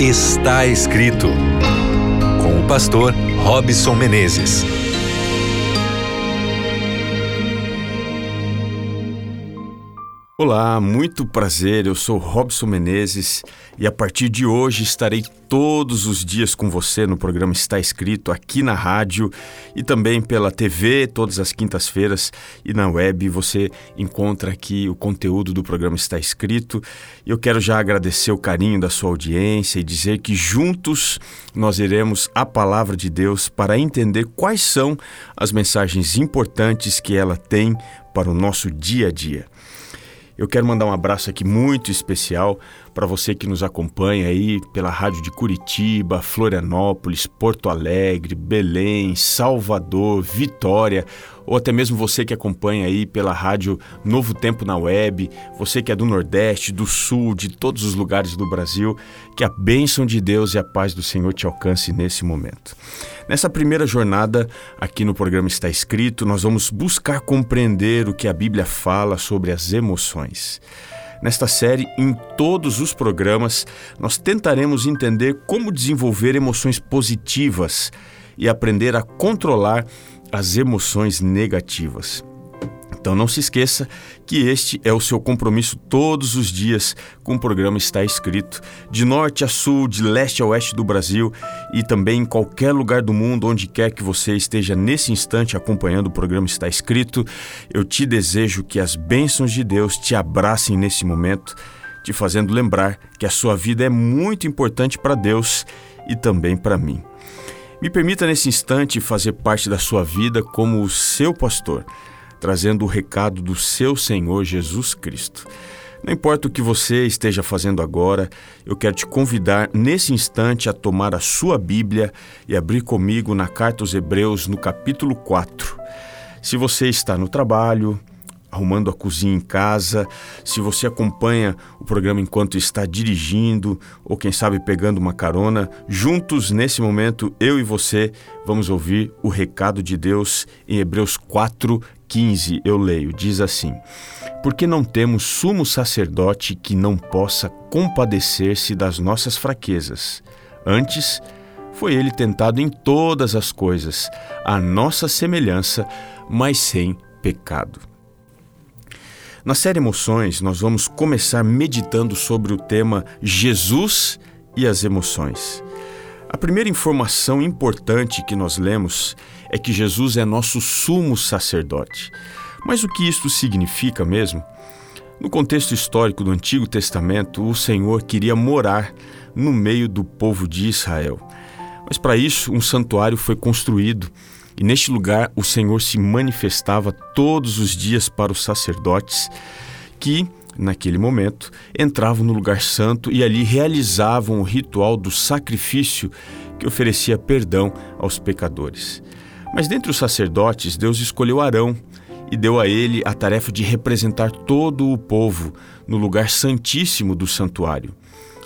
Está escrito com o pastor Robson Menezes. Olá, muito prazer. Eu sou Robson Menezes e a partir de hoje estarei todos os dias com você no programa Está Escrito aqui na rádio e também pela TV todas as quintas-feiras e na web você encontra aqui o conteúdo do programa Está Escrito. Eu quero já agradecer o carinho da sua audiência e dizer que juntos nós iremos a palavra de Deus para entender quais são as mensagens importantes que ela tem para o nosso dia a dia. Eu quero mandar um abraço aqui muito especial para você que nos acompanha aí pela rádio de Curitiba, Florianópolis, Porto Alegre, Belém, Salvador, Vitória, ou até mesmo você que acompanha aí pela rádio Novo Tempo na web, você que é do Nordeste, do Sul, de todos os lugares do Brasil, que a bênção de Deus e a paz do Senhor te alcance nesse momento. Nessa primeira jornada, aqui no programa está escrito, nós vamos buscar compreender o que a Bíblia fala sobre as emoções. Nesta série, em todos os programas, nós tentaremos entender como desenvolver emoções positivas e aprender a controlar as emoções negativas. Então não se esqueça que este é o seu compromisso todos os dias com o programa Está Escrito, de norte a sul, de leste a oeste do Brasil e também em qualquer lugar do mundo, onde quer que você esteja nesse instante acompanhando o programa Está Escrito. Eu te desejo que as bênçãos de Deus te abracem nesse momento, te fazendo lembrar que a sua vida é muito importante para Deus e também para mim. Me permita nesse instante fazer parte da sua vida como o seu pastor trazendo o recado do seu Senhor Jesus Cristo. Não importa o que você esteja fazendo agora, eu quero te convidar nesse instante a tomar a sua Bíblia e abrir comigo na Carta aos Hebreus, no capítulo 4. Se você está no trabalho, arrumando a cozinha em casa, se você acompanha o programa enquanto está dirigindo ou quem sabe pegando uma carona, juntos nesse momento eu e você vamos ouvir o recado de Deus em Hebreus 4, 15, eu leio, diz assim: Porque não temos sumo sacerdote que não possa compadecer-se das nossas fraquezas. Antes, foi ele tentado em todas as coisas, a nossa semelhança, mas sem pecado. Na série Emoções, nós vamos começar meditando sobre o tema Jesus e as emoções. A primeira informação importante que nós lemos é que Jesus é nosso sumo sacerdote. Mas o que isto significa mesmo? No contexto histórico do Antigo Testamento, o Senhor queria morar no meio do povo de Israel. Mas para isso, um santuário foi construído e neste lugar o Senhor se manifestava todos os dias para os sacerdotes que naquele momento, entravam no lugar santo e ali realizavam o ritual do sacrifício que oferecia perdão aos pecadores. Mas dentre os sacerdotes, Deus escolheu Arão e deu a ele a tarefa de representar todo o povo no lugar santíssimo do santuário.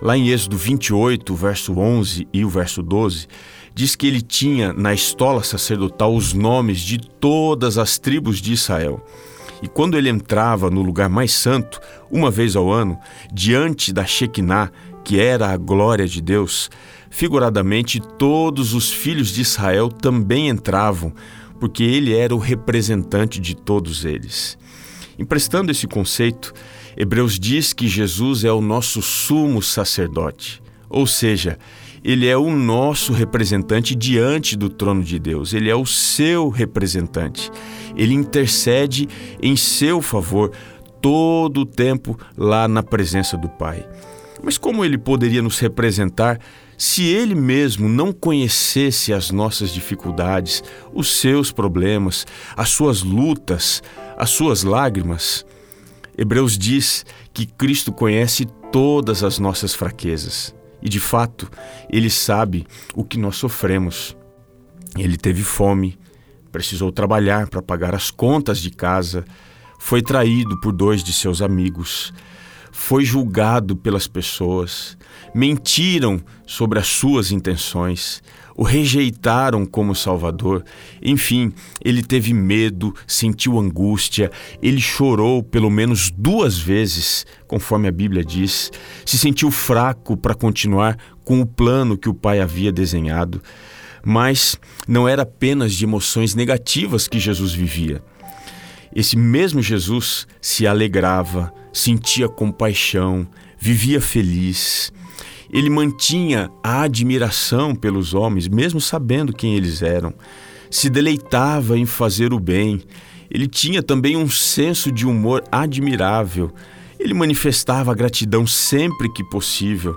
Lá em Êxodo 28, verso 11 e o verso 12, diz que ele tinha na estola sacerdotal os nomes de todas as tribos de Israel. E quando ele entrava no lugar mais santo, uma vez ao ano, diante da Shekinah, que era a glória de Deus, figuradamente todos os filhos de Israel também entravam, porque ele era o representante de todos eles. Emprestando esse conceito, Hebreus diz que Jesus é o nosso sumo sacerdote, ou seja, ele é o nosso representante diante do trono de Deus, ele é o seu representante. Ele intercede em seu favor todo o tempo lá na presença do Pai. Mas como ele poderia nos representar se ele mesmo não conhecesse as nossas dificuldades, os seus problemas, as suas lutas, as suas lágrimas? Hebreus diz que Cristo conhece todas as nossas fraquezas. E de fato, ele sabe o que nós sofremos. Ele teve fome, precisou trabalhar para pagar as contas de casa, foi traído por dois de seus amigos, foi julgado pelas pessoas, mentiram sobre as suas intenções, o rejeitaram como Salvador. Enfim, ele teve medo, sentiu angústia, ele chorou pelo menos duas vezes, conforme a Bíblia diz, se sentiu fraco para continuar com o plano que o Pai havia desenhado. Mas não era apenas de emoções negativas que Jesus vivia. Esse mesmo Jesus se alegrava, sentia compaixão, vivia feliz. Ele mantinha a admiração pelos homens, mesmo sabendo quem eles eram. Se deleitava em fazer o bem. Ele tinha também um senso de humor admirável. Ele manifestava gratidão sempre que possível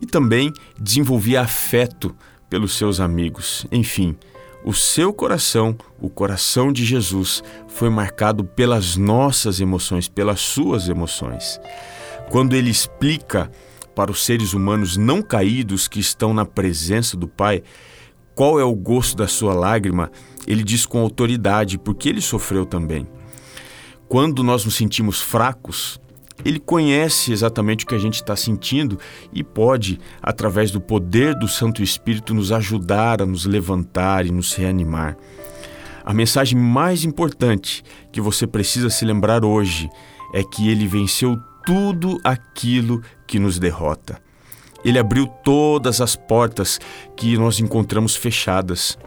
e também desenvolvia afeto pelos seus amigos. Enfim, o seu coração, o coração de Jesus, foi marcado pelas nossas emoções, pelas suas emoções. Quando ele explica para os seres humanos não caídos que estão na presença do Pai, qual é o gosto da sua lágrima, ele diz com autoridade, porque ele sofreu também. Quando nós nos sentimos fracos, ele conhece exatamente o que a gente está sentindo e pode, através do poder do Santo Espírito, nos ajudar a nos levantar e nos reanimar. A mensagem mais importante que você precisa se lembrar hoje é que ele venceu tudo aquilo que nos derrota. Ele abriu todas as portas que nós encontramos fechadas.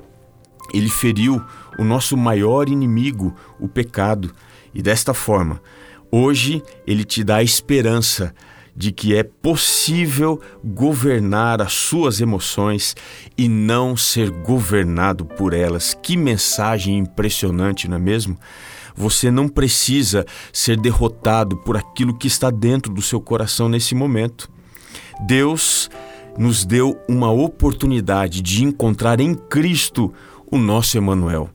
Ele feriu o nosso maior inimigo, o pecado, e desta forma, hoje ele te dá a esperança de que é possível governar as suas emoções e não ser governado por elas. Que mensagem impressionante, não é mesmo? Você não precisa ser derrotado por aquilo que está dentro do seu coração nesse momento. Deus nos deu uma oportunidade de encontrar em Cristo o nosso Emanuel,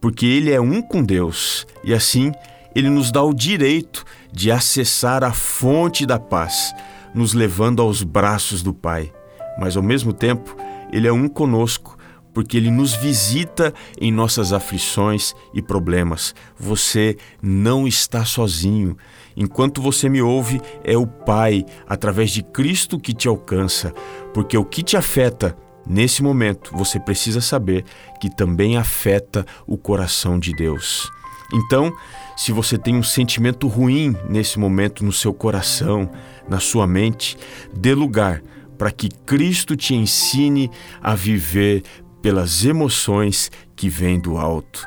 porque ele é um com Deus e assim ele nos dá o direito de acessar a fonte da paz, nos levando aos braços do Pai. Mas ao mesmo tempo, ele é um conosco porque Ele nos visita em nossas aflições e problemas. Você não está sozinho. Enquanto você me ouve, é o Pai, através de Cristo, que te alcança, porque o que te afeta nesse momento, você precisa saber que também afeta o coração de Deus. Então, se você tem um sentimento ruim nesse momento no seu coração, na sua mente, dê lugar para que Cristo te ensine a viver pelas emoções que vêm do alto.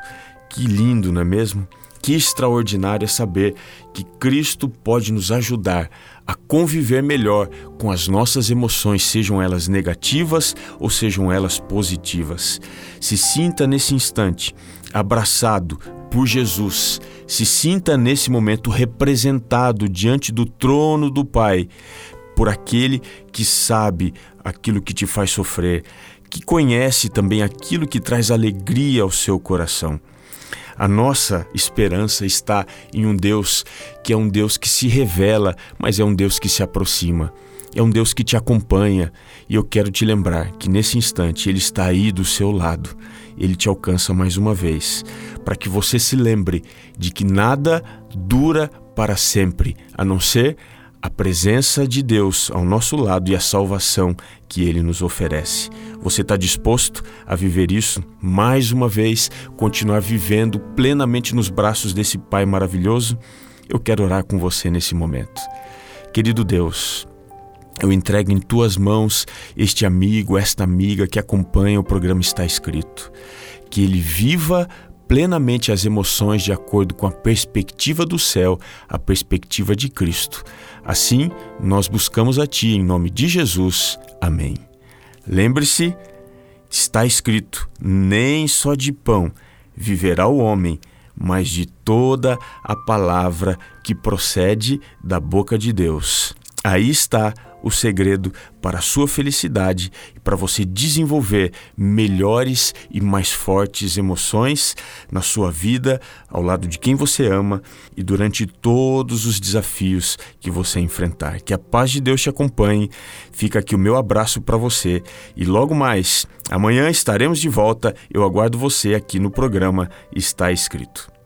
Que lindo, não é mesmo? Que extraordinário é saber que Cristo pode nos ajudar a conviver melhor com as nossas emoções, sejam elas negativas ou sejam elas positivas. Se sinta nesse instante abraçado por Jesus, se sinta nesse momento representado diante do trono do Pai por aquele que sabe aquilo que te faz sofrer, que conhece também aquilo que traz alegria ao seu coração. A nossa esperança está em um Deus que é um Deus que se revela, mas é um Deus que se aproxima. É um Deus que te acompanha e eu quero te lembrar que nesse instante Ele está aí do seu lado. Ele te alcança mais uma vez, para que você se lembre de que nada dura para sempre, a não ser a presença de Deus ao nosso lado e a salvação que Ele nos oferece. Você está disposto a viver isso mais uma vez, continuar vivendo plenamente nos braços desse Pai maravilhoso? Eu quero orar com você nesse momento. Querido Deus, eu entrego em tuas mãos este amigo, esta amiga que acompanha o programa Está Escrito. Que ele viva plenamente as emoções de acordo com a perspectiva do céu, a perspectiva de Cristo. Assim, nós buscamos a Ti em nome de Jesus. Amém. Lembre-se, está escrito: nem só de pão viverá o homem, mas de toda a palavra que procede da boca de Deus. Aí está o segredo para a sua felicidade e para você desenvolver melhores e mais fortes emoções na sua vida, ao lado de quem você ama e durante todos os desafios que você enfrentar. Que a paz de Deus te acompanhe. Fica aqui o meu abraço para você e logo mais, amanhã estaremos de volta. Eu aguardo você aqui no programa Está Escrito.